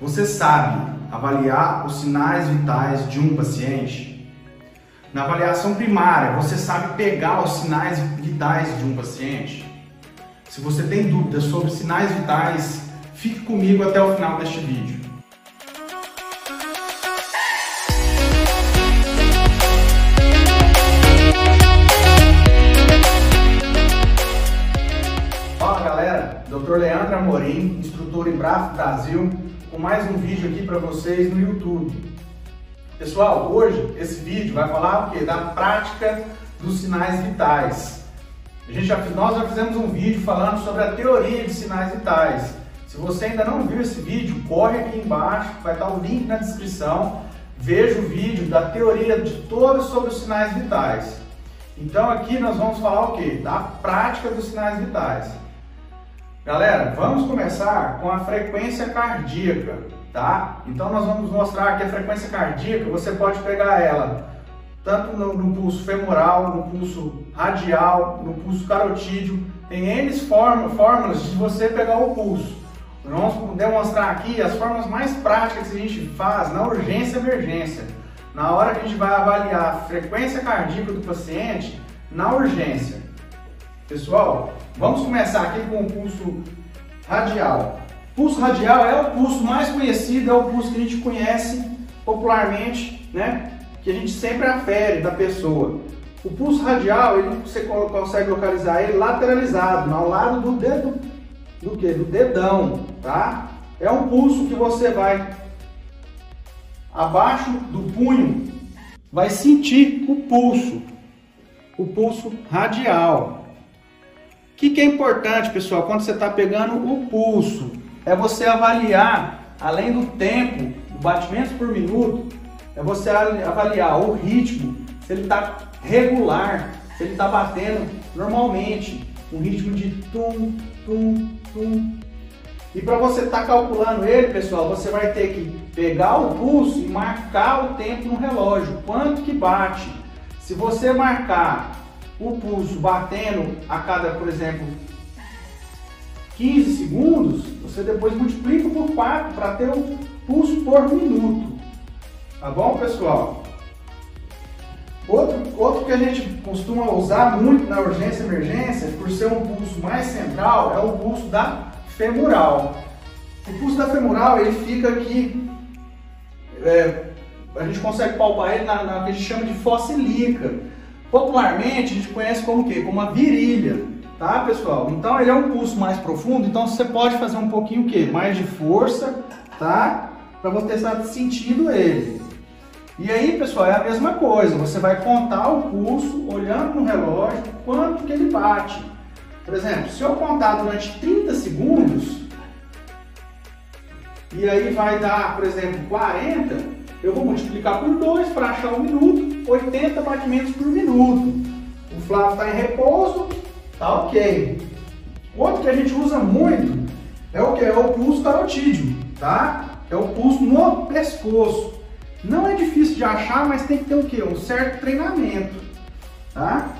Você sabe avaliar os sinais vitais de um paciente? Na avaliação primária, você sabe pegar os sinais vitais de um paciente? Se você tem dúvidas sobre sinais vitais, fique comigo até o final deste vídeo. Fala galera, Dr. Leandro Amorim, instrutor em Braf Brasil, com mais um vídeo aqui para vocês no YouTube. Pessoal, hoje esse vídeo vai falar o que? Da prática dos sinais vitais. A gente já, nós já fizemos um vídeo falando sobre a teoria de sinais vitais. Se você ainda não viu esse vídeo, corre aqui embaixo, vai estar o link na descrição. Veja o vídeo da teoria de todos sobre os sinais vitais. Então aqui nós vamos falar o que? Da prática dos sinais vitais. Galera, vamos começar com a frequência cardíaca, tá? Então nós vamos mostrar que a frequência cardíaca, você pode pegar ela tanto no, no pulso femoral, no pulso radial, no pulso carotídeo, tem N fórmulas de você pegar o pulso. Nós vamos demonstrar aqui as formas mais práticas que a gente faz na urgência emergência. Na hora que a gente vai avaliar a frequência cardíaca do paciente na urgência. Pessoal, vamos começar aqui com o pulso radial. Pulso radial é o pulso mais conhecido, é o pulso que a gente conhece popularmente, né? Que a gente sempre afere da pessoa. O pulso radial, ele, você consegue localizar ele lateralizado, ao lado do dedo, do que? Do dedão, tá? É um pulso que você vai abaixo do punho, vai sentir o pulso, o pulso radial. O que, que é importante, pessoal, quando você está pegando o pulso? É você avaliar, além do tempo, batimentos por minuto, é você avaliar o ritmo, se ele está regular, se ele está batendo normalmente, um ritmo de tum, tum, tum. E para você estar tá calculando ele, pessoal, você vai ter que pegar o pulso e marcar o tempo no relógio, quanto que bate. Se você marcar o pulso batendo a cada, por exemplo, 15 segundos, você depois multiplica por 4 para ter o pulso por minuto. Tá bom, pessoal? Outro, outro que a gente costuma usar muito na urgência e emergência, por ser um pulso mais central, é o pulso da femoral. O pulso da femoral ele fica aqui, é, a gente consegue palpar ele na, na que a gente chama de fossilica. Popularmente a gente conhece como o quê? Como a virilha, tá pessoal? Então ele é um pulso mais profundo, então você pode fazer um pouquinho o quê? Mais de força, tá? Para você estar sentindo ele. E aí, pessoal, é a mesma coisa. Você vai contar o pulso olhando no relógio quanto que ele bate. Por exemplo, se eu contar durante 30 segundos, e aí vai dar, por exemplo, 40, eu vou multiplicar por 2 para achar um minuto, 80 batimentos por minuto. O Flávio está em repouso, tá ok. Outro que a gente usa muito é o que? É o pulso carotídeo, tá? É o pulso no pescoço. Não é difícil de achar, mas tem que ter o quê? Um certo treinamento, tá?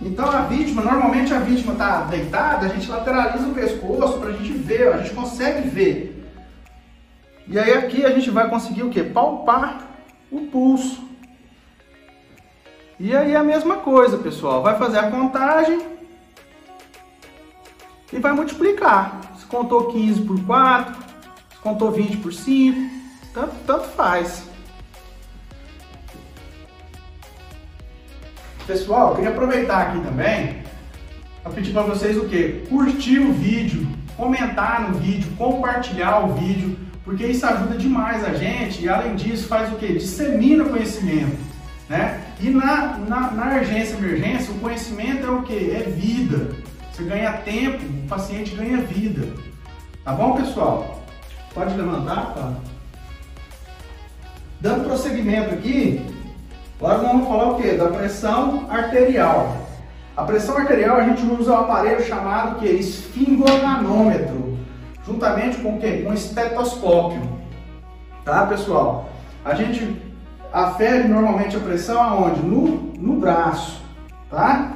Então a vítima, normalmente a vítima está deitada, a gente lateraliza o pescoço para a gente ver, a gente consegue ver e aí aqui a gente vai conseguir o que? Palpar o pulso. E aí a mesma coisa, pessoal. Vai fazer a contagem e vai multiplicar. Se contou 15 por 4, se contou 20 por 5, tanto, tanto faz. Pessoal, queria aproveitar aqui também para pedir para vocês o que? Curtir o vídeo, comentar no vídeo, compartilhar o vídeo porque isso ajuda demais a gente e além disso faz o que? Dissemina conhecimento. Né? E na, na, na urgência emergência, o conhecimento é o que? É vida. Você ganha tempo, o paciente ganha vida. Tá bom, pessoal? Pode levantar, tá? Dando prosseguimento aqui, agora nós vamos falar o que? Da pressão arterial. A pressão arterial a gente usa um aparelho chamado que? Esfingoranômetro juntamente com o quê? Com o estetoscópio. Tá, pessoal? A gente afere normalmente a pressão aonde? No, no braço, tá?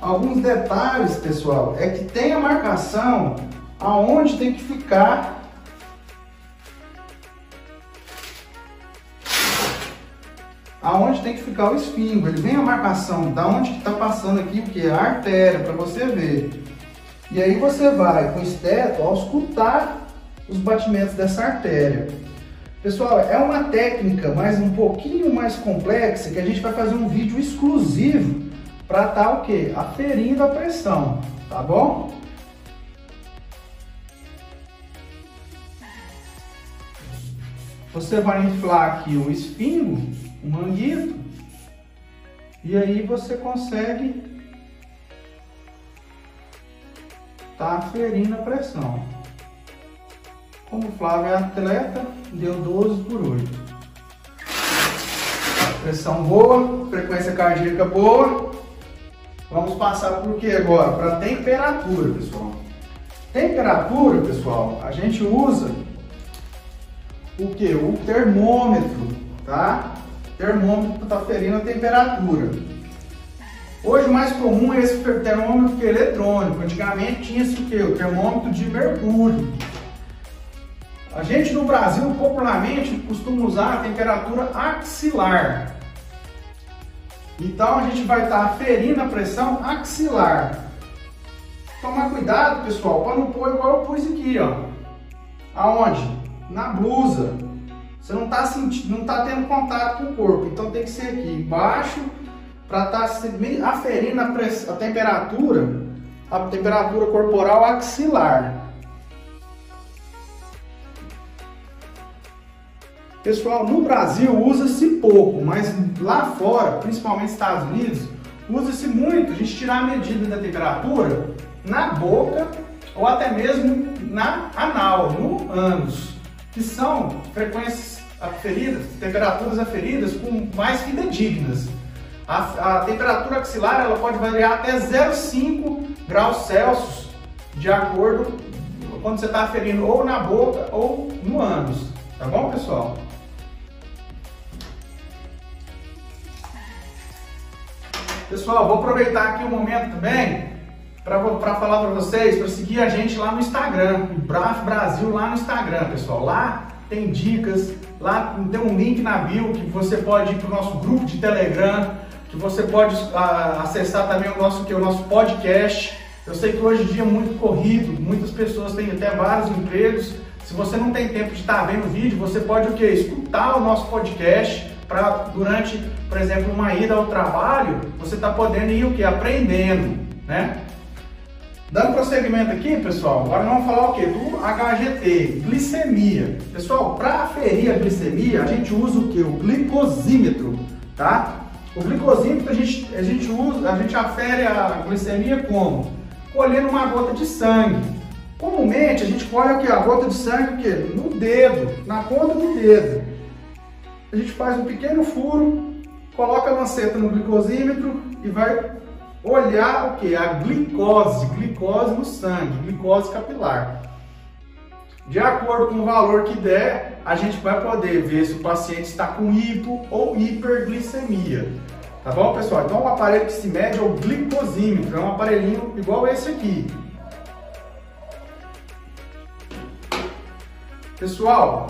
Alguns detalhes, pessoal, é que tem a marcação aonde tem que ficar aonde tem que ficar o esfingo. Ele vem a marcação da onde está passando aqui o que é a artéria para você ver. E aí você vai com o esteto auscultar os batimentos dessa artéria. Pessoal, é uma técnica mais um pouquinho mais complexa que a gente vai fazer um vídeo exclusivo para estar tá, o que? Aferindo a pressão, tá bom? Você vai inflar aqui o esfingo, o manguito, e aí você consegue tá aferindo a pressão. Como o Flávio é atleta, deu 12 por 8. Pressão boa, frequência cardíaca boa. Vamos passar por que agora? Para temperatura, pessoal. Temperatura, pessoal, a gente usa o que? O termômetro, tá? Termômetro está ferindo a temperatura. Hoje o mais comum é esse termômetro que é eletrônico. Antigamente tinha-se o que? O termômetro de mercúrio. A gente no Brasil popularmente costuma usar a temperatura axilar. Então a gente vai estar tá aferindo a pressão axilar. Tomar cuidado, pessoal, para não pôr igual eu pus aqui, ó. Aonde? Na blusa. Você não está sentindo, não está tendo contato com o corpo, então tem que ser aqui embaixo para estar tá aferindo a, a temperatura, a temperatura corporal axilar. Pessoal, no Brasil usa-se pouco, mas lá fora, principalmente nos Estados Unidos, usa-se muito. A gente tirar a medida da temperatura na boca ou até mesmo na anal, no ânus, que são frequências aferidas, temperaturas aferidas com mais fidedignas. A, a temperatura axilar ela pode variar até 0,5 graus Celsius, de acordo quando você está aferindo ou na boca ou no ânus. Tá bom, pessoal? Pessoal, vou aproveitar aqui o um momento também para falar para vocês, para seguir a gente lá no Instagram, o Braf Brasil lá no Instagram, pessoal. Lá tem dicas, lá tem um link na bio que você pode ir para o nosso grupo de Telegram, que você pode uh, acessar também o nosso, que é o nosso podcast. Eu sei que hoje em dia é muito corrido, muitas pessoas têm até vários empregos. Se você não tem tempo de estar vendo o vídeo, você pode o que? Escutar o nosso podcast para durante, por exemplo, uma ida ao trabalho, você está podendo ir o que? Aprendendo, né? Dando prosseguimento aqui, pessoal, agora vamos falar o que? Do HGT, glicemia. Pessoal, para aferir a glicemia, a gente usa o que? O glicosímetro, tá? O glicosímetro a gente, a gente usa, a gente afere a glicemia como? Colhendo uma gota de sangue. Comumente a gente colhe o que? A gota de sangue o quê? no dedo, na ponta do dedo. A gente faz um pequeno furo, coloca a lanceta no glicosímetro e vai olhar o que? A glicose, glicose no sangue, glicose capilar. De acordo com o valor que der, a gente vai poder ver se o paciente está com hipo ou hiperglicemia. Tá bom, pessoal? Então, o aparelho que se mede é o glicosímetro, é um aparelhinho igual esse aqui. Pessoal,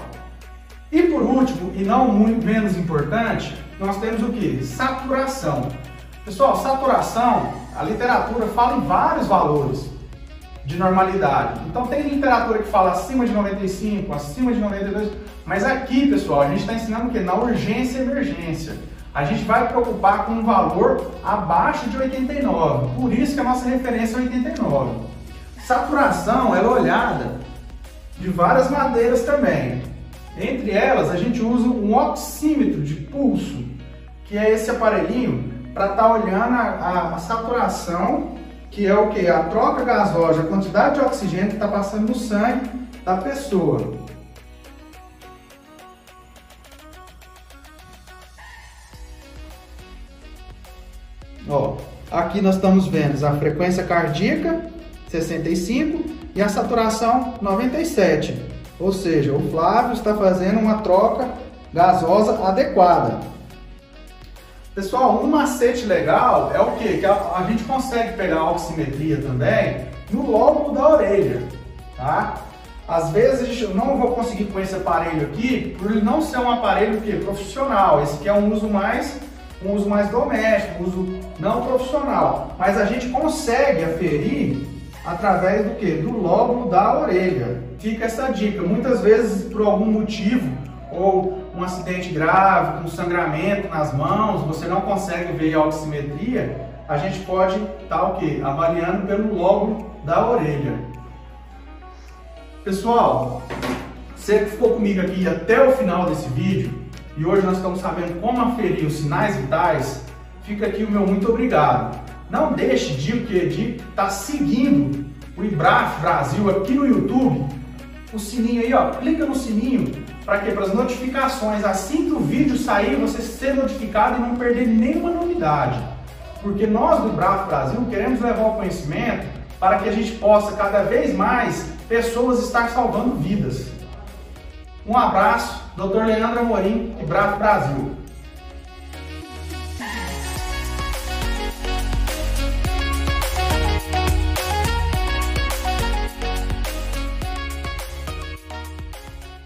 e por último, e não muito menos importante, nós temos o que? Saturação. Pessoal, saturação, a literatura fala em vários valores de normalidade. Então tem literatura que fala acima de 95, acima de 92, mas aqui, pessoal, a gente está ensinando o que? Na urgência e emergência. A gente vai preocupar com um valor abaixo de 89, por isso que a nossa referência é 89. Saturação ela é olhada de várias maneiras também. Entre elas, a gente usa um oxímetro de pulso, que é esse aparelhinho para estar tá olhando a, a, a, saturação, que é o que? A troca gasosa, a quantidade de oxigênio que está passando no sangue da pessoa. Ó, aqui nós estamos vendo a frequência cardíaca 65 e a saturação 97. Ou seja, o Flávio está fazendo uma troca gasosa adequada. Pessoal, um macete legal é o quê? Que a, a gente consegue pegar a oximetria também no lóbulo da orelha. tá? Às vezes eu não vou conseguir com esse aparelho aqui, por ele não ser um aparelho que, profissional. Esse aqui é um uso mais um uso mais doméstico, um uso não profissional. Mas a gente consegue aferir através do que? Do lóbulo da orelha. Fica essa dica. Muitas vezes, por algum motivo, ou um acidente grave, com sangramento nas mãos, você não consegue ver a oximetria, a gente pode estar tá, o quê? Avaliando pelo lóbulo da orelha. Pessoal, você que ficou comigo aqui até o final desse vídeo e hoje nós estamos sabendo como aferir os sinais vitais, fica aqui o meu muito obrigado. Não deixe de estar tá seguindo o IBRAF Brasil aqui no YouTube, o sininho aí, ó, clica no sininho para que para as notificações, assim que o vídeo sair, você ser notificado e não perder nenhuma novidade. Porque nós do IBRAF Brasil queremos levar o conhecimento para que a gente possa cada vez mais pessoas estar salvando vidas. Um abraço, Dr. Leandro Amorim, e Bravo Brasil.